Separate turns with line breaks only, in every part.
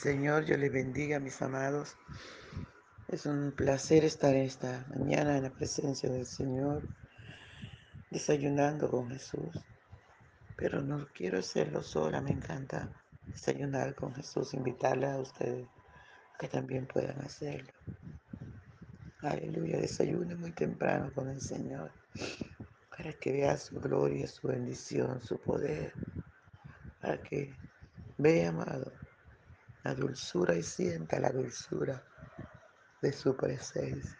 Señor, yo le bendiga, mis amados. Es un placer estar esta mañana en la presencia del Señor, desayunando con Jesús. Pero no quiero hacerlo sola, me encanta desayunar con Jesús, invitarle a ustedes que también puedan hacerlo. Aleluya, desayune muy temprano con el Señor para que vea su gloria, su bendición, su poder, para que vea, amado, la dulzura y sienta la dulzura de su presencia.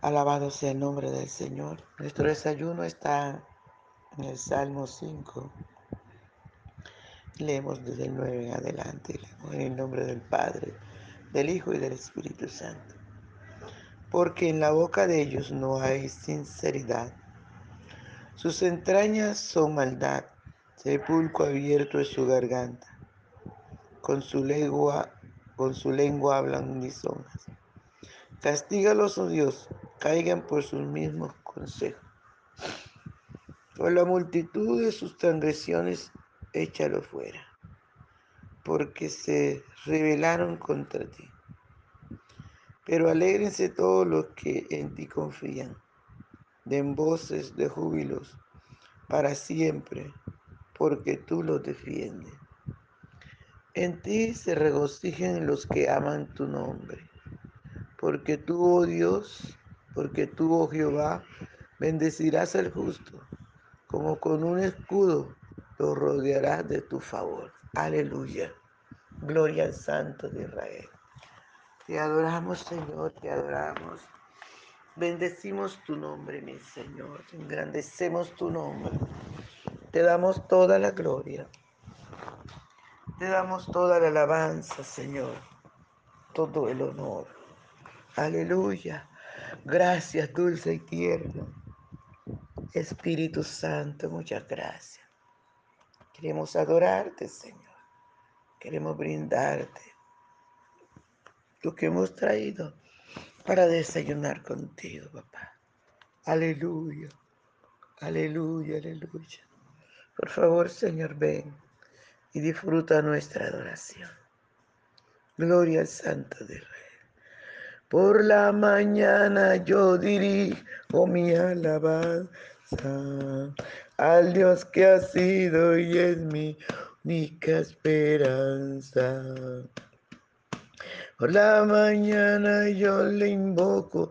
Alabado sea el nombre del Señor. Nuestro desayuno está en el Salmo 5. Leemos desde el 9 en adelante. Leemos en el nombre del Padre, del Hijo y del Espíritu Santo. Porque en la boca de ellos no hay sinceridad. Sus entrañas son maldad. Sepulcro abierto es su garganta con su lengua, con su lengua hablan lisonjas. Castígalos, oh Dios, caigan por sus mismos consejos. Por la multitud de sus transgresiones, échalo fuera, porque se rebelaron contra ti. Pero alégrense todos los que en ti confían, den voces de júbilos para siempre, porque tú los defiendes. En ti se regocijen los que aman tu nombre, porque tú, oh Dios, porque tú, oh Jehová, bendecirás al justo, como con un escudo lo rodearás de tu favor. Aleluya. Gloria al Santo de Israel. Te adoramos, Señor, te adoramos. Bendecimos tu nombre, mi Señor. Engrandecemos tu nombre. Te damos toda la gloria. Te damos toda la alabanza, Señor, todo el honor. Aleluya. Gracias, dulce y tierno. Espíritu Santo, muchas gracias. Queremos adorarte, Señor. Queremos brindarte lo que hemos traído para desayunar contigo, papá. Aleluya. Aleluya, aleluya. Por favor, Señor, ven y disfruta nuestra adoración. Gloria al Santo de Rey. Por la mañana yo dirijo mi alabanza al Dios que ha sido y es mi única esperanza. Por la mañana yo le invoco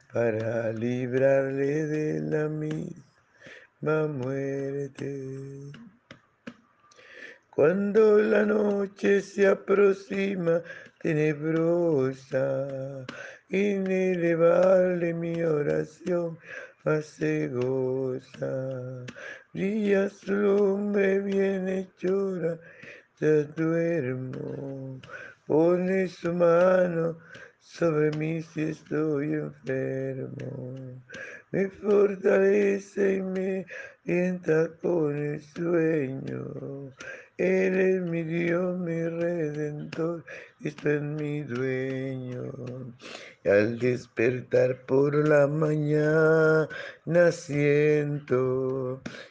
para librarle de la misma muerte. Cuando la noche se aproxima tenebrosa, inelevable mi oración se goza. Brilla su lumbre bien hechora, ya duermo, pone su mano sobre mí si estoy enfermo me fortalece y me alienta con el sueño. Él es mi Dios, mi redentor, esto es mi dueño. Y al despertar por la mañana siento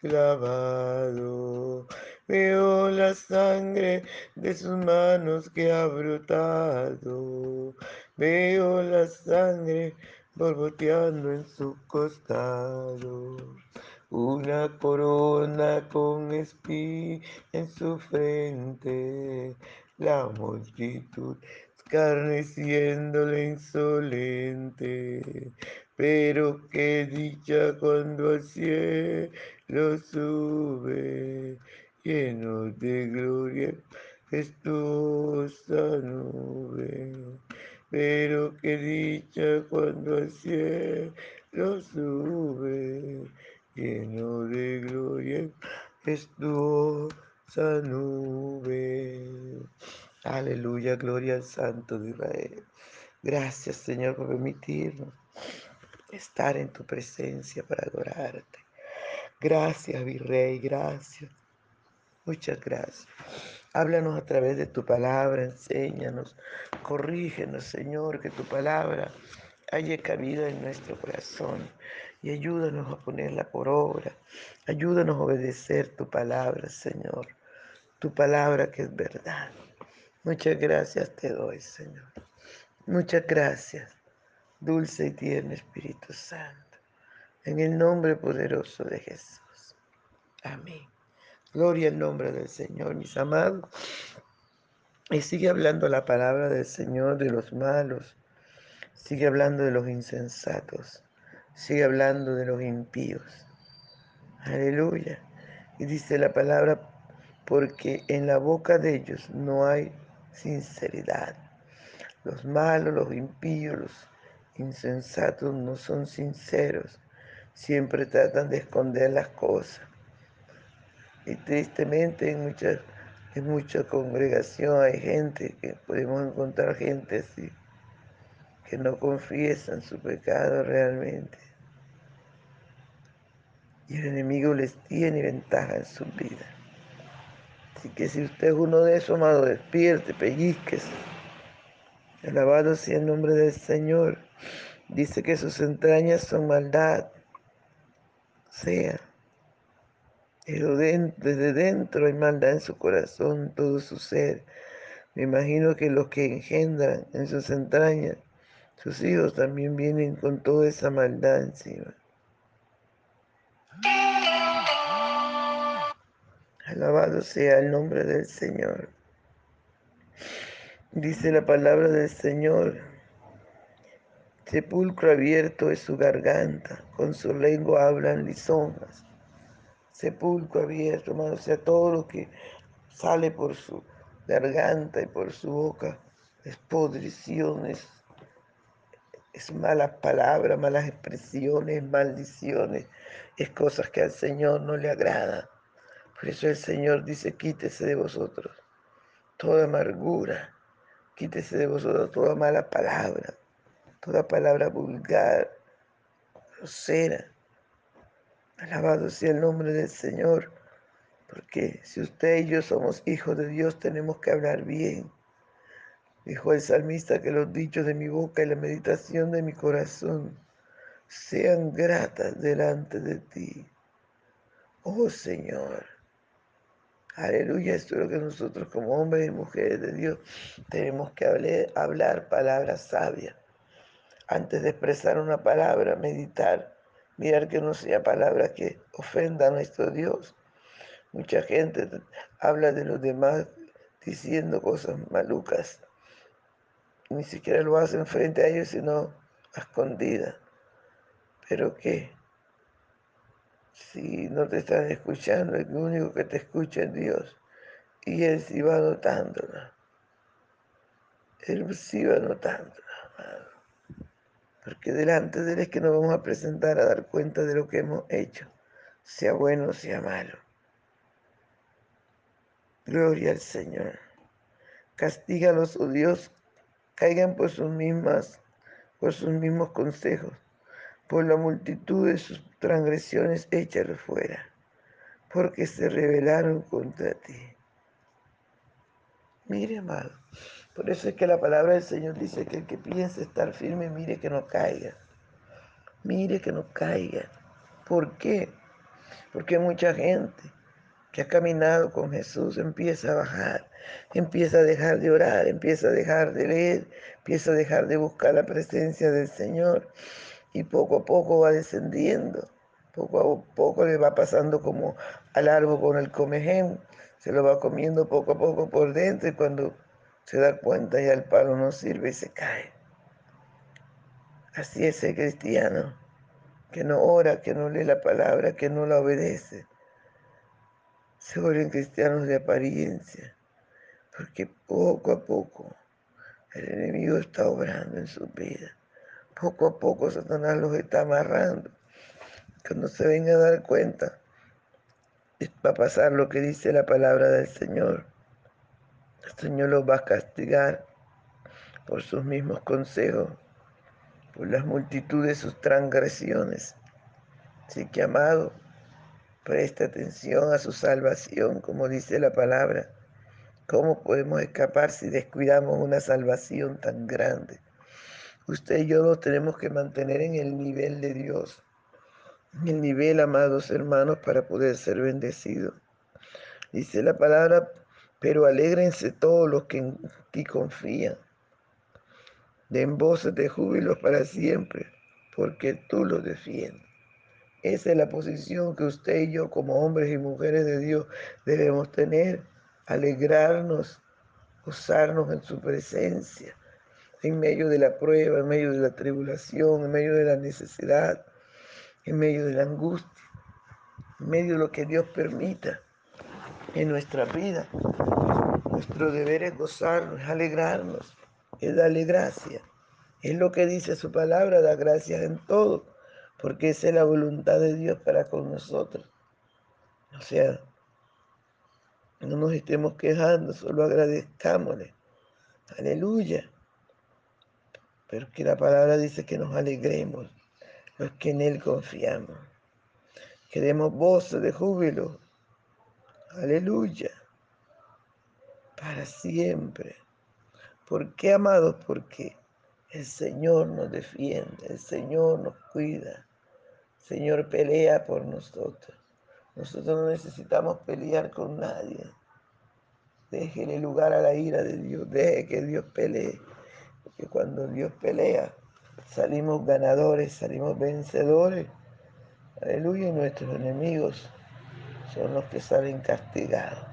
clavado. Veo la sangre de sus manos que ha brotado. Veo la sangre borboteando en su costado. Una corona con espí en su frente, la multitud escarneciéndole insolente. Pero qué dicha cuando al sube, lleno de gloria, gestuosa nube. Pero qué dicha cuando al cielo sube, lleno de gloria, gestuosa nube. Aleluya, gloria al Santo de Israel. Gracias, Señor, por permitirnos estar en tu presencia para adorarte. Gracias, Virrey, gracias. Muchas gracias. Háblanos a través de tu palabra, enséñanos, corrígenos, Señor, que tu palabra haya cabida en nuestro corazón y ayúdanos a ponerla por obra. Ayúdanos a obedecer tu palabra, Señor. Tu palabra que es verdad. Muchas gracias te doy, Señor. Muchas gracias, dulce y tierno Espíritu Santo. En el nombre poderoso de Jesús. Amén. Gloria al nombre del Señor, mis amados. Y sigue hablando la palabra del Señor de los malos. Sigue hablando de los insensatos. Sigue hablando de los impíos. Aleluya. Y dice la palabra, porque en la boca de ellos no hay sinceridad. Los malos, los impíos, los insensatos no son sinceros. Siempre tratan de esconder las cosas. Y tristemente en en mucha congregación hay gente que podemos encontrar gente así, que no confiesan su pecado realmente. Y el enemigo les tiene ventaja en su vida. Así que si usted es uno de esos, amado, despierte, pellizquese. Alabado sea el nombre del Señor. Dice que sus entrañas son maldad. Sea. Pero desde dentro hay maldad en su corazón, todo su ser. Me imagino que los que engendran en sus entrañas, sus hijos también vienen con toda esa maldad encima. Alabado sea el nombre del Señor. Dice la palabra del Señor, sepulcro abierto es su garganta, con su lengua hablan lisonjas. Sepulcro abierto, hermano, o sea, todo lo que sale por su garganta y por su boca es podriciones, es malas palabras, malas expresiones, maldiciones, es cosas que al Señor no le agrada. Por eso el Señor dice, quítese de vosotros toda amargura, quítese de vosotros toda mala palabra, toda palabra vulgar, grosera. Alabado sea el nombre del Señor, porque si usted y yo somos hijos de Dios, tenemos que hablar bien. Dijo el salmista que los dichos de mi boca y la meditación de mi corazón sean gratas delante de ti. Oh Señor, Aleluya, esto es lo que nosotros como hombres y mujeres de Dios tenemos que hablar, hablar palabras sabias. Antes de expresar una palabra, meditar, mirar que no sea palabra que ofenda a nuestro Dios. Mucha gente habla de los demás diciendo cosas malucas. Ni siquiera lo hacen frente a ellos, sino a escondidas. Pero qué, si no te están escuchando, el único que te escucha es Dios. Y Él sí va notándola. Él sí va notándola, Porque delante de Él es que nos vamos a presentar a dar cuenta de lo que hemos hecho, sea bueno o sea malo. Gloria al Señor. Castígalos, oh Dios, caigan por sus mismas, por sus mismos consejos por la multitud de sus transgresiones échalo fuera, porque se rebelaron contra ti. Mire, amado, por eso es que la palabra del Señor dice que el que piense estar firme, mire que no caiga. Mire que no caiga. ¿Por qué? Porque mucha gente que ha caminado con Jesús empieza a bajar, empieza a dejar de orar, empieza a dejar de leer, empieza a dejar de buscar la presencia del Señor y poco a poco va descendiendo, poco a poco le va pasando como al árbol con el comején, se lo va comiendo poco a poco por dentro y cuando se da cuenta y el palo no sirve y se cae. Así es el cristiano, que no ora, que no lee la palabra, que no la obedece. Se vuelven cristianos de apariencia, porque poco a poco el enemigo está obrando en su vida. Poco a poco Satanás los está amarrando. Cuando se venga a dar cuenta, va a pasar lo que dice la palabra del Señor el Señor los va a castigar por sus mismos consejos, por las multitudes de sus transgresiones. Así que, amado, presta atención a su salvación, como dice la palabra. ¿Cómo podemos escapar si descuidamos una salvación tan grande? Usted y yo nos tenemos que mantener en el nivel de Dios, en el nivel, amados hermanos, para poder ser bendecidos. Dice la palabra, pero alégrense todos los que en ti confían. Den voces de júbilo para siempre, porque tú los defiendes. Esa es la posición que usted y yo como hombres y mujeres de Dios debemos tener, alegrarnos, gozarnos en su presencia, en medio de la prueba, en medio de la tribulación, en medio de la necesidad, en medio de la angustia, en medio de lo que Dios permita en nuestra vida. Nuestro deber es gozarnos, es alegrarnos, es darle gracias. Es lo que dice su palabra, da gracias en todo, porque esa es la voluntad de Dios para con nosotros. O sea, no nos estemos quejando, solo agradezcámosle. Aleluya. Pero que la palabra dice que nos alegremos, los que en Él confiamos. Que demos voces de júbilo. Aleluya para siempre. ¿Por qué, amados? Porque el Señor nos defiende, el Señor nos cuida, el Señor pelea por nosotros. Nosotros no necesitamos pelear con nadie. Déjele lugar a la ira de Dios, deje que Dios pelee. Porque cuando Dios pelea, salimos ganadores, salimos vencedores. Aleluya, nuestros enemigos son los que salen castigados.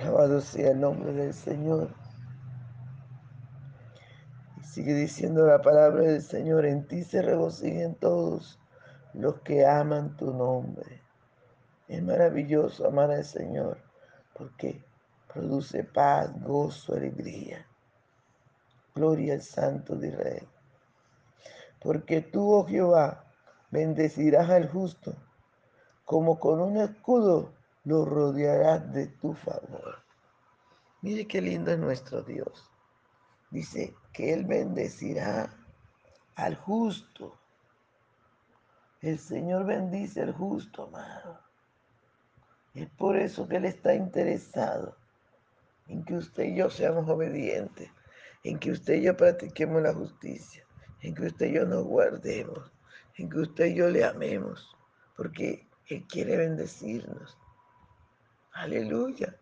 Alabado sea el nombre del Señor. Y sigue diciendo la palabra del Señor, en ti se regocijen todos los que aman tu nombre. Es maravilloso amar al Señor porque produce paz, gozo, alegría. Gloria al Santo de Israel. Porque tú, oh Jehová, bendecirás al justo, como con un escudo lo rodearás de tu favor. Mire qué lindo es nuestro Dios. Dice que Él bendecirá al justo. El Señor bendice al justo, amado. Es por eso que Él está interesado en que usted y yo seamos obedientes, en que usted y yo practiquemos la justicia, en que usted y yo nos guardemos, en que usted y yo le amemos, porque Él quiere bendecirnos. Aleluya.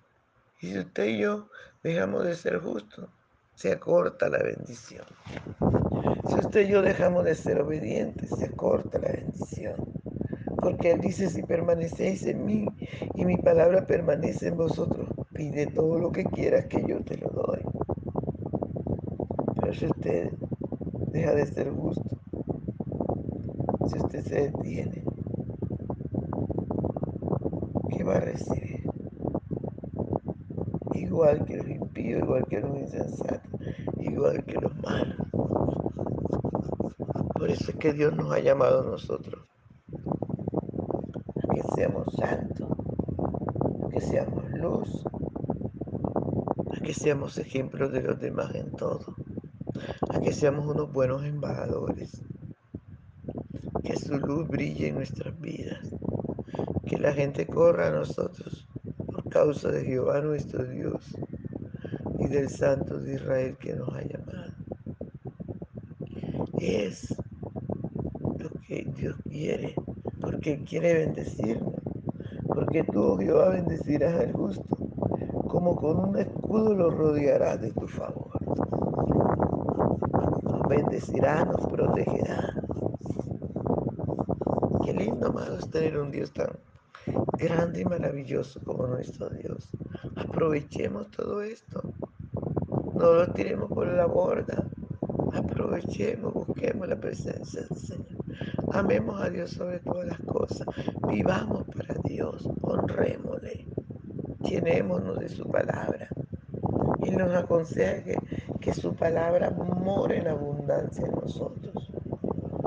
Y si usted y yo dejamos de ser justos, se acorta la bendición. Si usted y yo dejamos de ser obedientes, se acorta la bendición. Porque Él dice, si permanecéis en mí y mi palabra permanece en vosotros, pide todo lo que quieras que yo te lo doy. Pero si usted deja de ser justo, si usted se detiene, ¿qué va a recibir? igual que los impíos, igual que los insensatos, igual que los malos. Por eso es que Dios nos ha llamado a nosotros que seamos santos, que seamos luz, a que seamos ejemplos de los demás en todo, a que seamos unos buenos embajadores, que su luz brille en nuestras vidas, la gente corra a nosotros causa de Jehová nuestro Dios y del Santo de Israel que nos ha llamado. Es lo que Dios quiere, porque quiere bendecirnos, porque tú, Jehová, bendecirás al justo, como con un escudo lo rodearás de tu favor. Nos bendecirá, nos protegerá. Qué lindo, amados, tener un Dios tan grande y maravilloso como nuestro Dios. Aprovechemos todo esto. No lo tiremos por la borda. Aprovechemos, busquemos la presencia del Señor. Amemos a Dios sobre todas las cosas. Vivamos para Dios. Honrémosle. Llenémonos de su palabra. Y nos aconseja que, que su palabra more en abundancia en nosotros.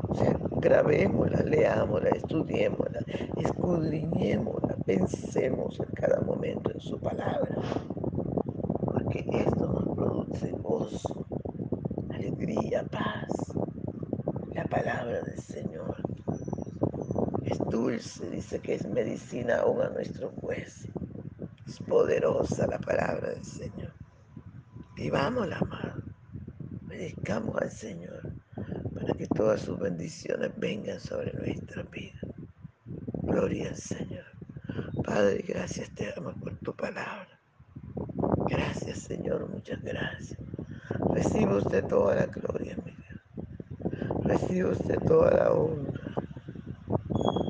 O sea, grabémosla, leámosla, estudiémosla, escudriñémosla, pensemos en cada momento en su palabra. Porque esto nos produce gozo, alegría, paz. La palabra del Señor es dulce, dice que es medicina aún a nuestro hueso. Es poderosa la palabra del Señor. Vivámosla, amado. Obedezcamos al Señor para que todas sus bendiciones vengan sobre nuestra vida. Gloria al Señor. Padre, gracias te damos por tu palabra. Gracias, Señor, muchas gracias. Recibe usted toda la gloria, mi Dios. Recibe usted toda la honra,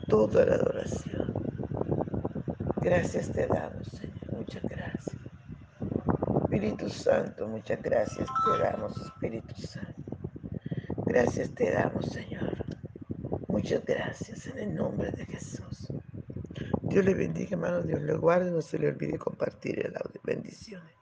toda la adoración. Gracias te damos, Señor. Muchas gracias. Espíritu Santo, muchas gracias te damos, Espíritu Santo. Gracias te damos, Señor. Muchas gracias en el nombre de Jesús. Dios le bendiga, hermano. Dios le guarde. No se le olvide compartir el audio. Bendiciones.